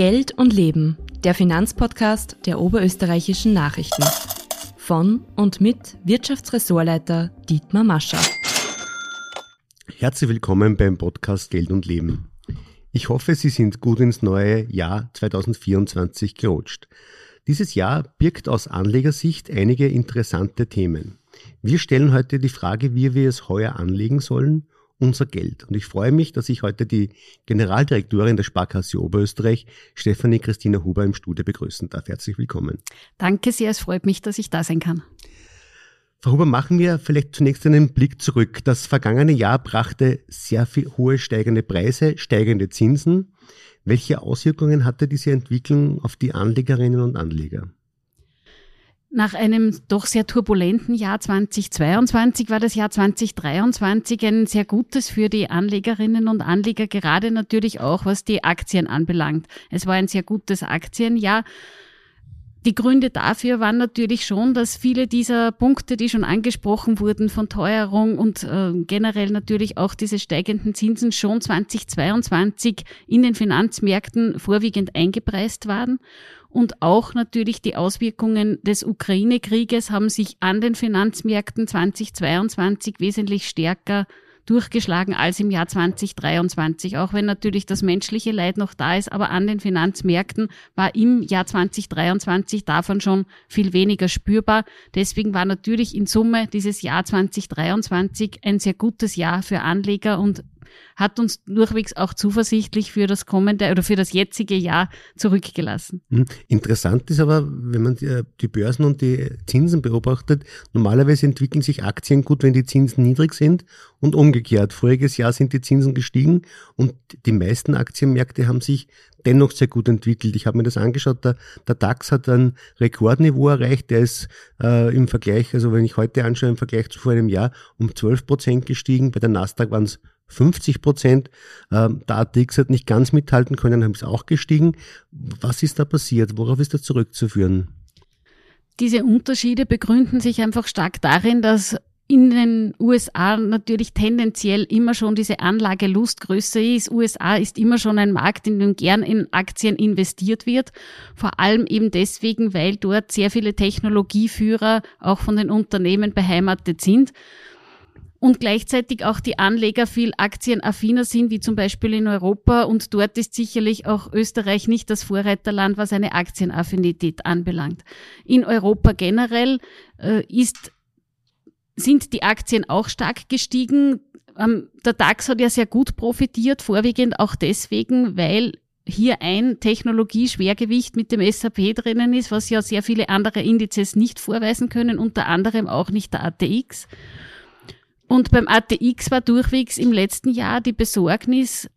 Geld und Leben, der Finanzpodcast der oberösterreichischen Nachrichten. Von und mit Wirtschaftsressortleiter Dietmar Mascher. Herzlich willkommen beim Podcast Geld und Leben. Ich hoffe, Sie sind gut ins neue Jahr 2024 gerutscht. Dieses Jahr birgt aus Anlegersicht einige interessante Themen. Wir stellen heute die Frage, wie wir es heuer anlegen sollen unser Geld. Und ich freue mich, dass ich heute die Generaldirektorin der Sparkasse Oberösterreich, Stefanie Christina Huber, im Studio begrüßen darf. Herzlich willkommen. Danke sehr, es freut mich, dass ich da sein kann. Frau Huber, machen wir vielleicht zunächst einen Blick zurück. Das vergangene Jahr brachte sehr viel hohe steigende Preise, steigende Zinsen. Welche Auswirkungen hatte diese Entwicklung auf die Anlegerinnen und Anleger? Nach einem doch sehr turbulenten Jahr 2022 war das Jahr 2023 ein sehr gutes für die Anlegerinnen und Anleger, gerade natürlich auch was die Aktien anbelangt. Es war ein sehr gutes Aktienjahr. Die Gründe dafür waren natürlich schon, dass viele dieser Punkte, die schon angesprochen wurden von Teuerung und äh, generell natürlich auch diese steigenden Zinsen schon 2022 in den Finanzmärkten vorwiegend eingepreist waren. Und auch natürlich die Auswirkungen des Ukraine-Krieges haben sich an den Finanzmärkten 2022 wesentlich stärker durchgeschlagen als im Jahr 2023, auch wenn natürlich das menschliche Leid noch da ist, aber an den Finanzmärkten war im Jahr 2023 davon schon viel weniger spürbar. Deswegen war natürlich in Summe dieses Jahr 2023 ein sehr gutes Jahr für Anleger und hat uns durchwegs auch zuversichtlich für das kommende oder für das jetzige Jahr zurückgelassen. Hm. Interessant ist aber, wenn man die Börsen und die Zinsen beobachtet, normalerweise entwickeln sich Aktien gut, wenn die Zinsen niedrig sind und umgekehrt. Voriges Jahr sind die Zinsen gestiegen und die meisten Aktienmärkte haben sich dennoch sehr gut entwickelt. Ich habe mir das angeschaut, der, der DAX hat ein Rekordniveau erreicht, der ist äh, im Vergleich, also wenn ich heute anschaue, im Vergleich zu vor einem Jahr um 12 Prozent gestiegen, bei der Nasdaq waren es 50 Prozent. Ähm, der ATX hat nicht ganz mithalten können, haben es auch gestiegen. Was ist da passiert? Worauf ist das zurückzuführen? Diese Unterschiede begründen sich einfach stark darin, dass in den USA natürlich tendenziell immer schon diese Anlagelust größer ist. USA ist immer schon ein Markt, in dem gern in Aktien investiert wird. Vor allem eben deswegen, weil dort sehr viele Technologieführer auch von den Unternehmen beheimatet sind und gleichzeitig auch die Anleger viel aktienaffiner sind, wie zum Beispiel in Europa. Und dort ist sicherlich auch Österreich nicht das Vorreiterland, was eine Aktienaffinität anbelangt. In Europa generell äh, ist, sind die Aktien auch stark gestiegen. Ähm, der DAX hat ja sehr gut profitiert, vorwiegend auch deswegen, weil hier ein Technologieschwergewicht mit dem SAP drinnen ist, was ja sehr viele andere Indizes nicht vorweisen können, unter anderem auch nicht der ATX. Und beim ATX war durchwegs im letzten Jahr die Besorgnis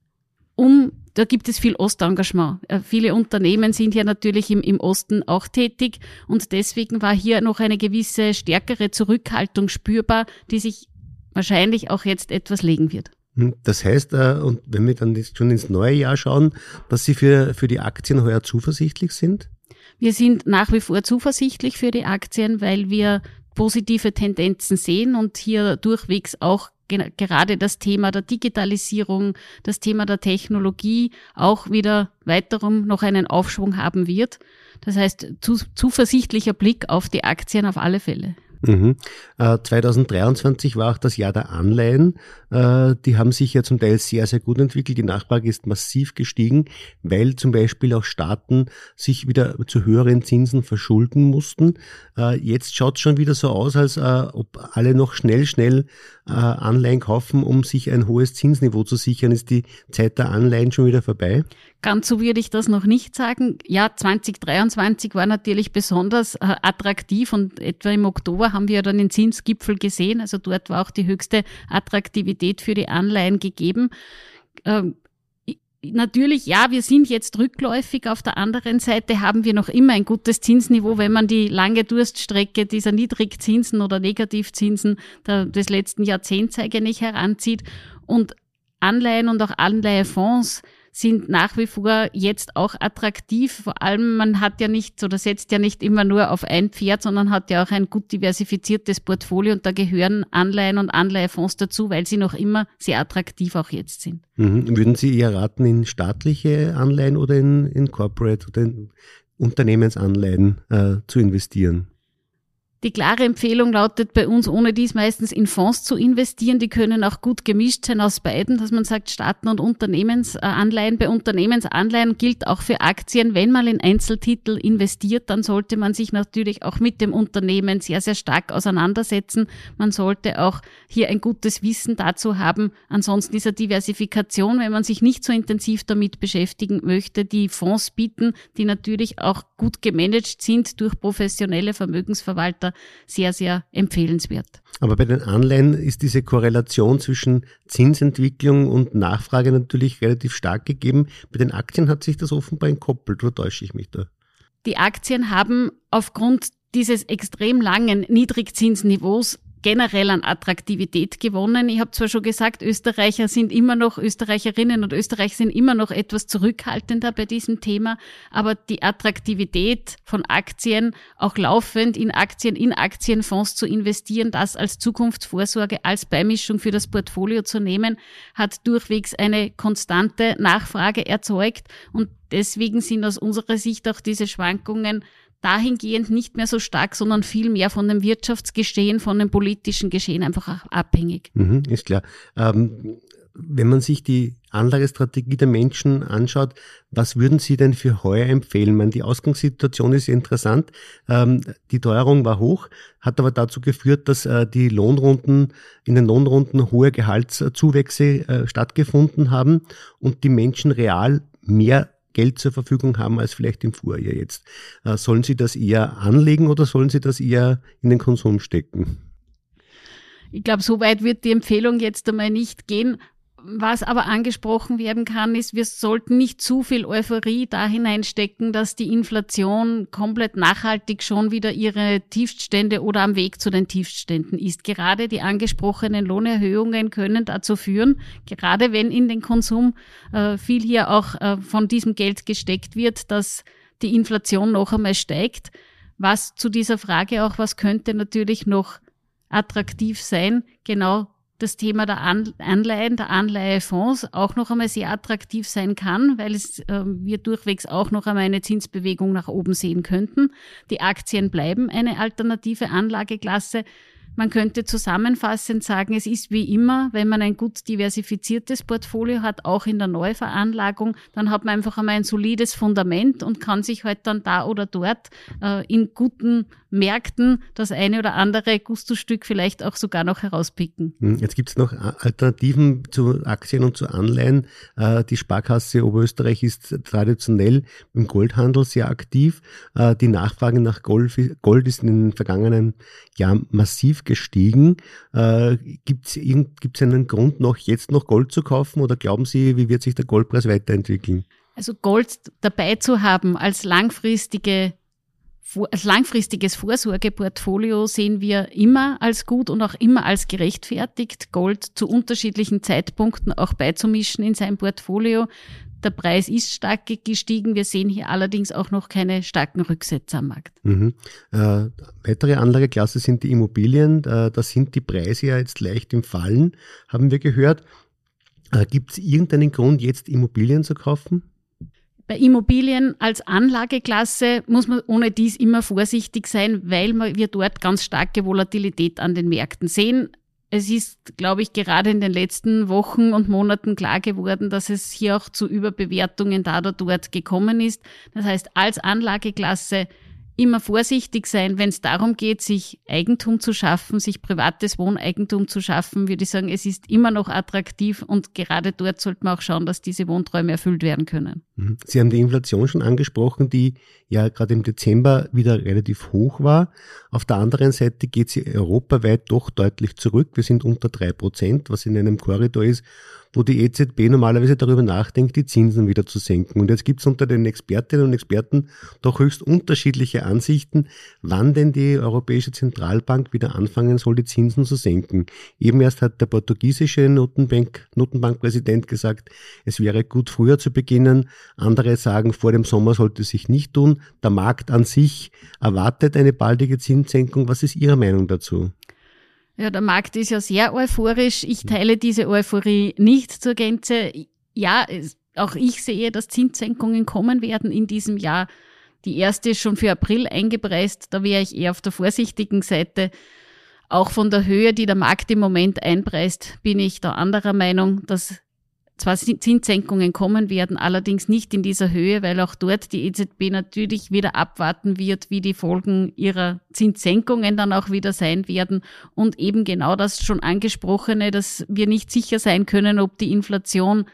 um, da gibt es viel Ostengagement. Äh, viele Unternehmen sind ja natürlich im, im Osten auch tätig und deswegen war hier noch eine gewisse stärkere Zurückhaltung spürbar, die sich wahrscheinlich auch jetzt etwas legen wird. Hm, das heißt, äh, und wenn wir dann schon ins neue Jahr schauen, dass Sie für, für die Aktien heuer zuversichtlich sind? Wir sind nach wie vor zuversichtlich für die Aktien, weil wir positive Tendenzen sehen und hier durchwegs auch gerade das Thema der Digitalisierung, das Thema der Technologie auch wieder weiterum noch einen Aufschwung haben wird. Das heißt, zu, zuversichtlicher Blick auf die Aktien auf alle Fälle. Mhm. Äh, 2023 war auch das Jahr der Anleihen. Äh, die haben sich ja zum Teil sehr, sehr gut entwickelt. Die Nachfrage ist massiv gestiegen, weil zum Beispiel auch Staaten sich wieder zu höheren Zinsen verschulden mussten. Äh, jetzt schaut es schon wieder so aus, als äh, ob alle noch schnell, schnell Anleihen kaufen, um sich ein hohes Zinsniveau zu sichern. Ist die Zeit der Anleihen schon wieder vorbei? Ganz so würde ich das noch nicht sagen. Ja, 2023 war natürlich besonders äh, attraktiv und etwa im Oktober haben wir dann den Zinsgipfel gesehen. Also dort war auch die höchste Attraktivität für die Anleihen gegeben. Natürlich, ja, wir sind jetzt rückläufig. Auf der anderen Seite haben wir noch immer ein gutes Zinsniveau, wenn man die lange Durststrecke dieser Niedrigzinsen oder Negativzinsen des letzten Jahrzehnts eigentlich heranzieht. Und Anleihen und auch Anleihefonds sind nach wie vor jetzt auch attraktiv. Vor allem, man hat ja nicht oder setzt ja nicht immer nur auf ein Pferd, sondern hat ja auch ein gut diversifiziertes Portfolio und da gehören Anleihen und Anleihefonds dazu, weil sie noch immer sehr attraktiv auch jetzt sind. Mhm. Würden Sie eher raten in staatliche Anleihen oder in, in Corporate oder in Unternehmensanleihen äh, zu investieren? Die klare Empfehlung lautet bei uns, ohne dies meistens in Fonds zu investieren. Die können auch gut gemischt sein aus beiden, dass man sagt, Staaten- und Unternehmensanleihen. Bei Unternehmensanleihen gilt auch für Aktien, wenn man in Einzeltitel investiert, dann sollte man sich natürlich auch mit dem Unternehmen sehr, sehr stark auseinandersetzen. Man sollte auch hier ein gutes Wissen dazu haben. Ansonsten dieser Diversifikation, wenn man sich nicht so intensiv damit beschäftigen möchte, die Fonds bieten, die natürlich auch gut gemanagt sind durch professionelle Vermögensverwalter, sehr, sehr empfehlenswert. Aber bei den Anleihen ist diese Korrelation zwischen Zinsentwicklung und Nachfrage natürlich relativ stark gegeben. Bei den Aktien hat sich das offenbar entkoppelt, oder täusche ich mich da? Die Aktien haben aufgrund dieses extrem langen Niedrigzinsniveaus generell an Attraktivität gewonnen. Ich habe zwar schon gesagt, Österreicher sind immer noch, Österreicherinnen und Österreicher sind immer noch etwas zurückhaltender bei diesem Thema, aber die Attraktivität von Aktien, auch laufend in Aktien, in Aktienfonds zu investieren, das als Zukunftsvorsorge, als Beimischung für das Portfolio zu nehmen, hat durchwegs eine konstante Nachfrage erzeugt und deswegen sind aus unserer Sicht auch diese Schwankungen dahingehend nicht mehr so stark, sondern viel mehr von dem Wirtschaftsgeschehen, von dem politischen Geschehen einfach abhängig. Mhm, ist klar. Ähm, wenn man sich die Anlagestrategie der Menschen anschaut, was würden Sie denn für heuer empfehlen? meine, die Ausgangssituation ist interessant. Ähm, die Teuerung war hoch, hat aber dazu geführt, dass äh, die Lohnrunden, in den Lohnrunden hohe Gehaltszuwächse äh, stattgefunden haben und die Menschen real mehr Geld zur Verfügung haben als vielleicht im Vorjahr jetzt. Äh, sollen Sie das eher anlegen oder sollen Sie das eher in den Konsum stecken? Ich glaube, so weit wird die Empfehlung jetzt einmal nicht gehen. Was aber angesprochen werden kann, ist, wir sollten nicht zu viel Euphorie da hineinstecken, dass die Inflation komplett nachhaltig schon wieder ihre Tiefststände oder am Weg zu den Tiefstständen ist. Gerade die angesprochenen Lohnerhöhungen können dazu führen, gerade wenn in den Konsum äh, viel hier auch äh, von diesem Geld gesteckt wird, dass die Inflation noch einmal steigt. Was zu dieser Frage auch, was könnte natürlich noch attraktiv sein, genau das Thema der Anleihen, der Anleihefonds auch noch einmal sehr attraktiv sein kann, weil es äh, wir durchwegs auch noch einmal eine Zinsbewegung nach oben sehen könnten. Die Aktien bleiben eine alternative Anlageklasse. Man könnte zusammenfassend sagen, es ist wie immer, wenn man ein gut diversifiziertes Portfolio hat, auch in der Neuveranlagung, dann hat man einfach einmal ein solides Fundament und kann sich halt dann da oder dort äh, in guten Märkten das eine oder andere Gusto-Stück vielleicht auch sogar noch herauspicken. Hm, jetzt gibt es noch Alternativen zu Aktien und zu Anleihen. Äh, die Sparkasse Oberösterreich ist traditionell im Goldhandel sehr aktiv. Äh, die Nachfrage nach Gold, ist in den vergangenen Jahren massiv gestiegen. Äh, gibt es einen Grund noch, jetzt noch Gold zu kaufen oder glauben Sie, wie wird sich der Goldpreis weiterentwickeln? Also Gold dabei zu haben als langfristige als langfristiges Vorsorgeportfolio sehen wir immer als gut und auch immer als gerechtfertigt, Gold zu unterschiedlichen Zeitpunkten auch beizumischen in sein Portfolio. Der Preis ist stark gestiegen. Wir sehen hier allerdings auch noch keine starken Rücksetzer am Markt. Mhm. Äh, weitere Anlageklasse sind die Immobilien. Äh, da sind die Preise ja jetzt leicht im Fallen, haben wir gehört. Äh, Gibt es irgendeinen Grund, jetzt Immobilien zu kaufen? Bei Immobilien als Anlageklasse muss man ohne dies immer vorsichtig sein, weil wir dort ganz starke Volatilität an den Märkten sehen. Es ist, glaube ich, gerade in den letzten Wochen und Monaten klar geworden, dass es hier auch zu Überbewertungen da oder dort gekommen ist. Das heißt, als Anlageklasse immer vorsichtig sein, wenn es darum geht, sich Eigentum zu schaffen, sich privates Wohneigentum zu schaffen, würde ich sagen, es ist immer noch attraktiv und gerade dort sollte man auch schauen, dass diese Wohnträume erfüllt werden können. Mhm. Sie haben die Inflation schon angesprochen, die ja gerade im Dezember wieder relativ hoch war. Auf der anderen Seite geht sie europaweit doch deutlich zurück. Wir sind unter drei Prozent, was in einem Korridor ist, wo die EZB normalerweise darüber nachdenkt, die Zinsen wieder zu senken. Und jetzt gibt es unter den Expertinnen und Experten doch höchst unterschiedliche Ansichten, wann denn die Europäische Zentralbank wieder anfangen soll, die Zinsen zu senken. Eben erst hat der portugiesische Notenbank, Notenbankpräsident gesagt, es wäre gut früher zu beginnen. Andere sagen, vor dem Sommer sollte es sich nicht tun. Der Markt an sich erwartet eine baldige Zinssenkung. Was ist Ihre Meinung dazu? Ja, der Markt ist ja sehr euphorisch. Ich teile diese Euphorie nicht zur Gänze. Ja, auch ich sehe, dass Zinssenkungen kommen werden in diesem Jahr. Die erste ist schon für April eingepreist. Da wäre ich eher auf der vorsichtigen Seite. Auch von der Höhe, die der Markt im Moment einpreist, bin ich da anderer Meinung, dass zwar Zinssenkungen kommen werden, allerdings nicht in dieser Höhe, weil auch dort die EZB natürlich wieder abwarten wird, wie die Folgen ihrer Zinssenkungen dann auch wieder sein werden. Und eben genau das schon angesprochene, dass wir nicht sicher sein können, ob die Inflation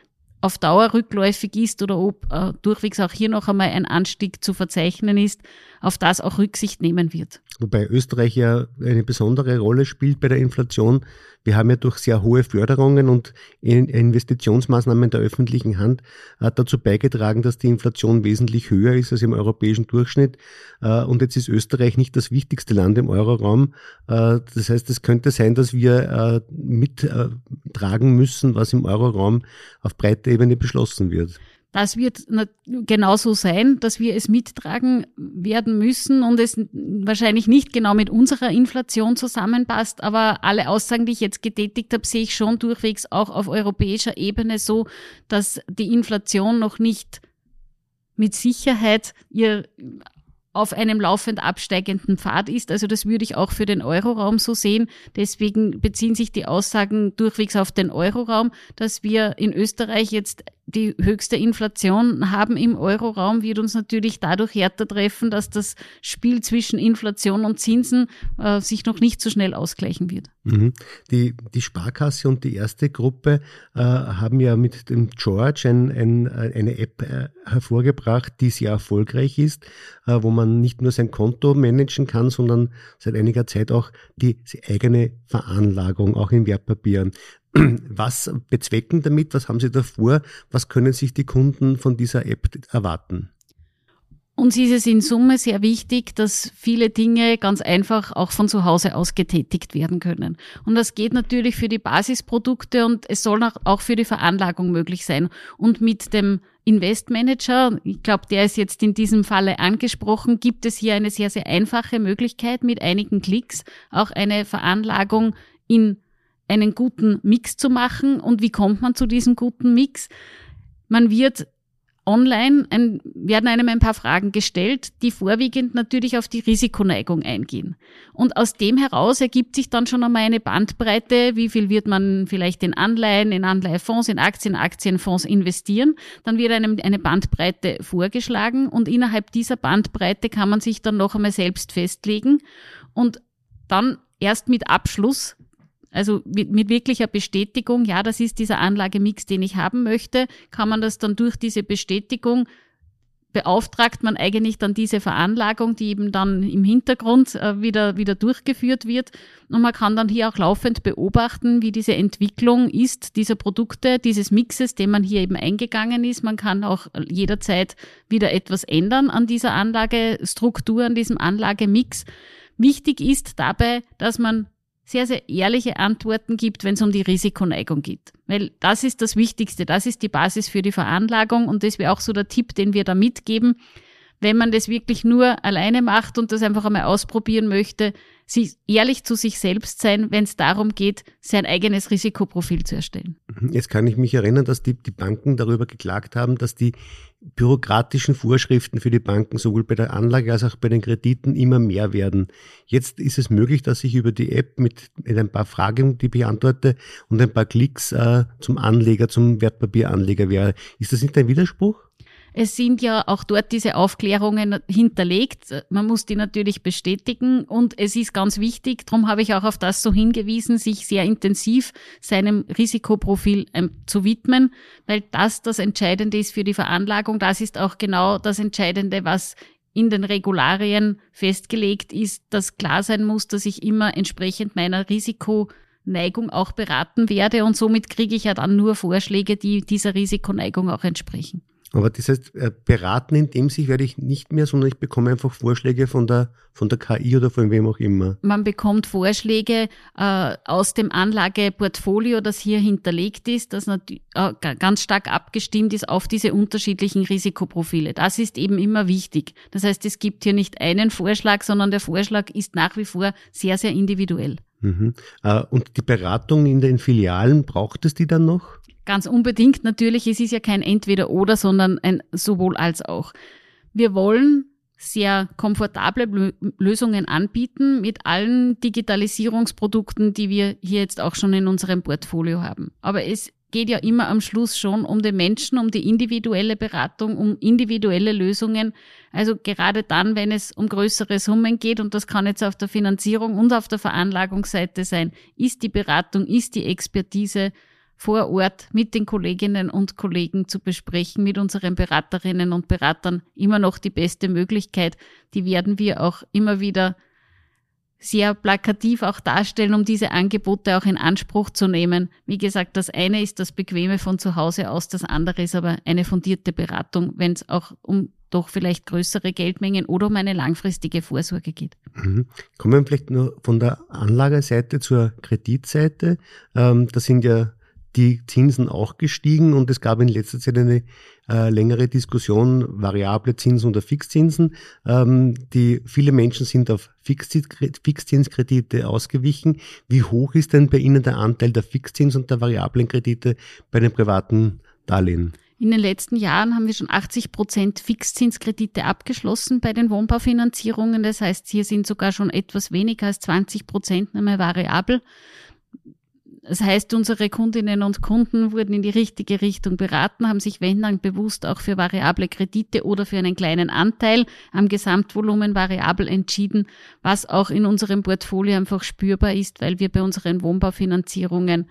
auf Dauer rückläufig ist oder ob äh, durchwegs auch hier noch einmal ein Anstieg zu verzeichnen ist, auf das auch Rücksicht nehmen wird. Wobei Österreich ja eine besondere Rolle spielt bei der Inflation. Wir haben ja durch sehr hohe Förderungen und Investitionsmaßnahmen der öffentlichen Hand äh, dazu beigetragen, dass die Inflation wesentlich höher ist als im europäischen Durchschnitt. Äh, und jetzt ist Österreich nicht das wichtigste Land im Euroraum. Äh, das heißt, es könnte sein, dass wir mittragen müssen, was im Euroraum auf breiter Ebene beschlossen wird. Das wird genauso sein, dass wir es mittragen werden müssen und es wahrscheinlich nicht genau mit unserer Inflation zusammenpasst. Aber alle Aussagen, die ich jetzt getätigt habe, sehe ich schon durchwegs auch auf europäischer Ebene so, dass die Inflation noch nicht mit Sicherheit ihr auf einem laufend absteigenden Pfad ist. Also das würde ich auch für den Euroraum so sehen. Deswegen beziehen sich die Aussagen durchwegs auf den Euroraum, dass wir in Österreich jetzt die höchste Inflation haben im Euroraum, wird uns natürlich dadurch härter treffen, dass das Spiel zwischen Inflation und Zinsen äh, sich noch nicht so schnell ausgleichen wird. Mhm. Die, die Sparkasse und die erste Gruppe äh, haben ja mit dem George ein, ein, eine App äh, hervorgebracht, die sehr erfolgreich ist, äh, wo man nicht nur sein Konto managen kann, sondern seit einiger Zeit auch die, die eigene Veranlagung, auch in Wertpapieren. Was bezwecken damit? Was haben Sie davor? Was können sich die Kunden von dieser App erwarten? Uns ist es in Summe sehr wichtig, dass viele Dinge ganz einfach auch von zu Hause aus getätigt werden können. Und das geht natürlich für die Basisprodukte und es soll auch für die Veranlagung möglich sein. Und mit dem Investmanager, ich glaube, der ist jetzt in diesem Falle angesprochen, gibt es hier eine sehr, sehr einfache Möglichkeit, mit einigen Klicks auch eine Veranlagung in einen guten Mix zu machen. Und wie kommt man zu diesem guten Mix? Man wird online ein, werden einem ein paar Fragen gestellt, die vorwiegend natürlich auf die Risikoneigung eingehen. Und aus dem heraus ergibt sich dann schon einmal eine Bandbreite, wie viel wird man vielleicht in Anleihen, in Anleihefonds, in Aktien, Aktienfonds investieren. Dann wird einem eine Bandbreite vorgeschlagen und innerhalb dieser Bandbreite kann man sich dann noch einmal selbst festlegen und dann erst mit Abschluss also mit, mit wirklicher Bestätigung, ja, das ist dieser Anlagemix, den ich haben möchte, kann man das dann durch diese Bestätigung beauftragt man eigentlich dann diese Veranlagung, die eben dann im Hintergrund äh, wieder, wieder durchgeführt wird. Und man kann dann hier auch laufend beobachten, wie diese Entwicklung ist, dieser Produkte, dieses Mixes, den man hier eben eingegangen ist. Man kann auch jederzeit wieder etwas ändern an dieser Anlagestruktur, an diesem Anlagemix. Wichtig ist dabei, dass man sehr, sehr ehrliche Antworten gibt, wenn es um die Risikoneigung geht. Weil das ist das Wichtigste, das ist die Basis für die Veranlagung und das wäre auch so der Tipp, den wir da mitgeben. Wenn man das wirklich nur alleine macht und das einfach einmal ausprobieren möchte, sich ehrlich zu sich selbst sein, wenn es darum geht, sein eigenes Risikoprofil zu erstellen. Mhm. Jetzt kann ich mich erinnern, dass die, die Banken darüber geklagt haben, dass die bürokratischen Vorschriften für die Banken sowohl bei der Anlage als auch bei den Krediten immer mehr werden. Jetzt ist es möglich, dass ich über die App mit, mit ein paar Fragen, die beantworte und ein paar Klicks äh, zum Anleger, zum Wertpapieranleger wäre. Ist das nicht ein Widerspruch? Es sind ja auch dort diese Aufklärungen hinterlegt. Man muss die natürlich bestätigen und es ist ganz wichtig, darum habe ich auch auf das so hingewiesen, sich sehr intensiv seinem Risikoprofil ähm, zu widmen, weil das das Entscheidende ist für die Veranlagung. Das ist auch genau das Entscheidende, was in den Regularien festgelegt ist, dass klar sein muss, dass ich immer entsprechend meiner Risikoneigung auch beraten werde und somit kriege ich ja dann nur Vorschläge, die dieser Risikoneigung auch entsprechen. Aber das heißt, äh, beraten in dem sich werde ich nicht mehr, sondern ich bekomme einfach Vorschläge von der, von der KI oder von wem auch immer. Man bekommt Vorschläge äh, aus dem Anlageportfolio, das hier hinterlegt ist, das äh, ganz stark abgestimmt ist auf diese unterschiedlichen Risikoprofile. Das ist eben immer wichtig. Das heißt, es gibt hier nicht einen Vorschlag, sondern der Vorschlag ist nach wie vor sehr, sehr individuell. Mhm. Äh, und die Beratung in den Filialen, braucht es die dann noch? Ganz unbedingt natürlich, es ist ja kein Entweder-Oder, sondern ein sowohl als auch. Wir wollen sehr komfortable Lösungen anbieten mit allen Digitalisierungsprodukten, die wir hier jetzt auch schon in unserem Portfolio haben. Aber es geht ja immer am Schluss schon um den Menschen, um die individuelle Beratung, um individuelle Lösungen. Also gerade dann, wenn es um größere Summen geht, und das kann jetzt auf der Finanzierung und auf der Veranlagungsseite sein, ist die Beratung, ist die Expertise vor Ort mit den Kolleginnen und Kollegen zu besprechen, mit unseren Beraterinnen und Beratern immer noch die beste Möglichkeit. Die werden wir auch immer wieder sehr plakativ auch darstellen, um diese Angebote auch in Anspruch zu nehmen. Wie gesagt, das eine ist das Bequeme von zu Hause aus, das andere ist aber eine fundierte Beratung, wenn es auch um doch vielleicht größere Geldmengen oder um eine langfristige Vorsorge geht. Mhm. Kommen wir vielleicht nur von der Anlageseite zur Kreditseite. Ähm, das sind ja die Zinsen auch gestiegen und es gab in letzter Zeit eine äh, längere Diskussion, variable Zinsen oder Fixzinsen. Ähm, die, viele Menschen sind auf Fixzinskredite ausgewichen. Wie hoch ist denn bei Ihnen der Anteil der Fixzins- und der variablen Kredite bei den privaten Darlehen? In den letzten Jahren haben wir schon 80 Prozent Fixzinskredite abgeschlossen bei den Wohnbaufinanzierungen. Das heißt, hier sind sogar schon etwas weniger als 20 Prozent einmal variabel. Das heißt, unsere Kundinnen und Kunden wurden in die richtige Richtung beraten, haben sich wenn dann bewusst auch für variable Kredite oder für einen kleinen Anteil am Gesamtvolumen variabel entschieden, was auch in unserem Portfolio einfach spürbar ist, weil wir bei unseren Wohnbaufinanzierungen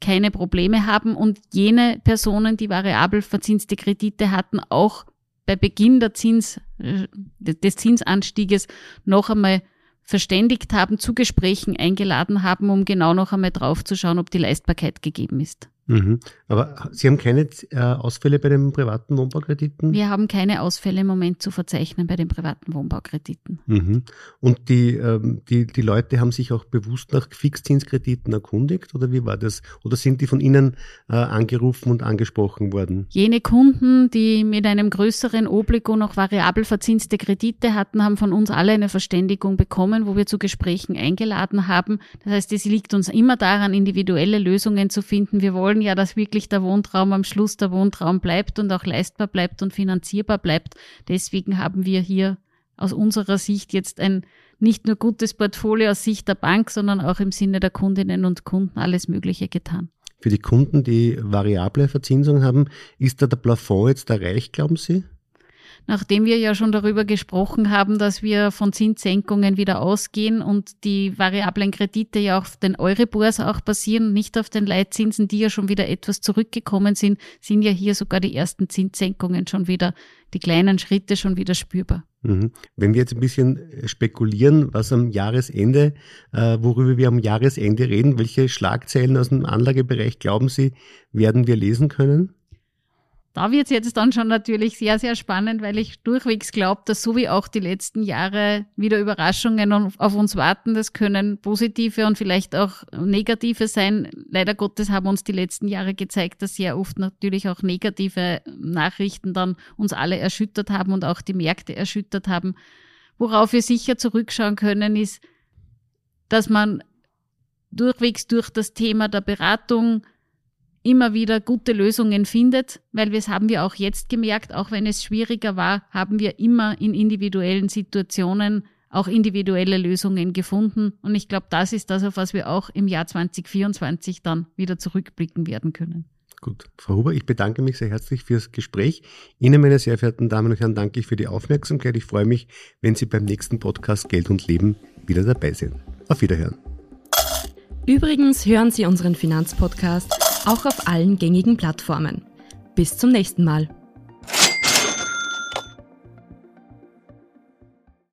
keine Probleme haben. Und jene Personen, die variabel verzinste Kredite hatten, auch bei Beginn der Zins, äh, des Zinsanstieges noch einmal verständigt haben, zu Gesprächen eingeladen haben, um genau noch einmal draufzuschauen, ob die Leistbarkeit gegeben ist. Mhm. Aber Sie haben keine äh, Ausfälle bei den privaten Wohnbaukrediten? Wir haben keine Ausfälle im Moment zu verzeichnen bei den privaten Wohnbaukrediten. Mhm. Und die, ähm, die, die Leute haben sich auch bewusst nach Fixzinskrediten erkundigt oder wie war das? Oder sind die von Ihnen äh, angerufen und angesprochen worden? Jene Kunden, die mit einem größeren Obligo noch variabel verzinste Kredite hatten, haben von uns alle eine Verständigung bekommen, wo wir zu Gesprächen eingeladen haben. Das heißt, es liegt uns immer daran, individuelle Lösungen zu finden. Wir wollen wollen ja, dass wirklich der Wohntraum am Schluss der Wohntraum bleibt und auch leistbar bleibt und finanzierbar bleibt. Deswegen haben wir hier aus unserer Sicht jetzt ein nicht nur gutes Portfolio aus Sicht der Bank, sondern auch im Sinne der Kundinnen und Kunden alles Mögliche getan. Für die Kunden, die variable Verzinsung haben, ist da der Plafond jetzt erreicht, glauben Sie? Nachdem wir ja schon darüber gesprochen haben, dass wir von Zinssenkungen wieder ausgehen und die variablen Kredite ja auf den Euribors auch basieren, nicht auf den Leitzinsen, die ja schon wieder etwas zurückgekommen sind, sind ja hier sogar die ersten Zinssenkungen schon wieder, die kleinen Schritte schon wieder spürbar. Mhm. Wenn wir jetzt ein bisschen spekulieren, was am Jahresende, äh, worüber wir am Jahresende reden, welche Schlagzeilen aus dem Anlagebereich glauben Sie, werden wir lesen können? Da wird es jetzt dann schon natürlich sehr, sehr spannend, weil ich durchwegs glaube, dass so wie auch die letzten Jahre wieder Überraschungen auf uns warten. Das können positive und vielleicht auch negative sein. Leider Gottes haben uns die letzten Jahre gezeigt, dass sehr oft natürlich auch negative Nachrichten dann uns alle erschüttert haben und auch die Märkte erschüttert haben. Worauf wir sicher zurückschauen können, ist, dass man durchwegs durch das Thema der Beratung immer wieder gute Lösungen findet, weil wir es haben wir auch jetzt gemerkt, auch wenn es schwieriger war, haben wir immer in individuellen Situationen auch individuelle Lösungen gefunden. Und ich glaube, das ist das, auf was wir auch im Jahr 2024 dann wieder zurückblicken werden können. Gut. Frau Huber, ich bedanke mich sehr herzlich fürs Gespräch. Ihnen, meine sehr verehrten Damen und Herren, danke ich für die Aufmerksamkeit. Ich freue mich, wenn Sie beim nächsten Podcast Geld und Leben wieder dabei sind. Auf Wiederhören. Übrigens hören Sie unseren Finanzpodcast auch auf allen gängigen Plattformen. Bis zum nächsten Mal.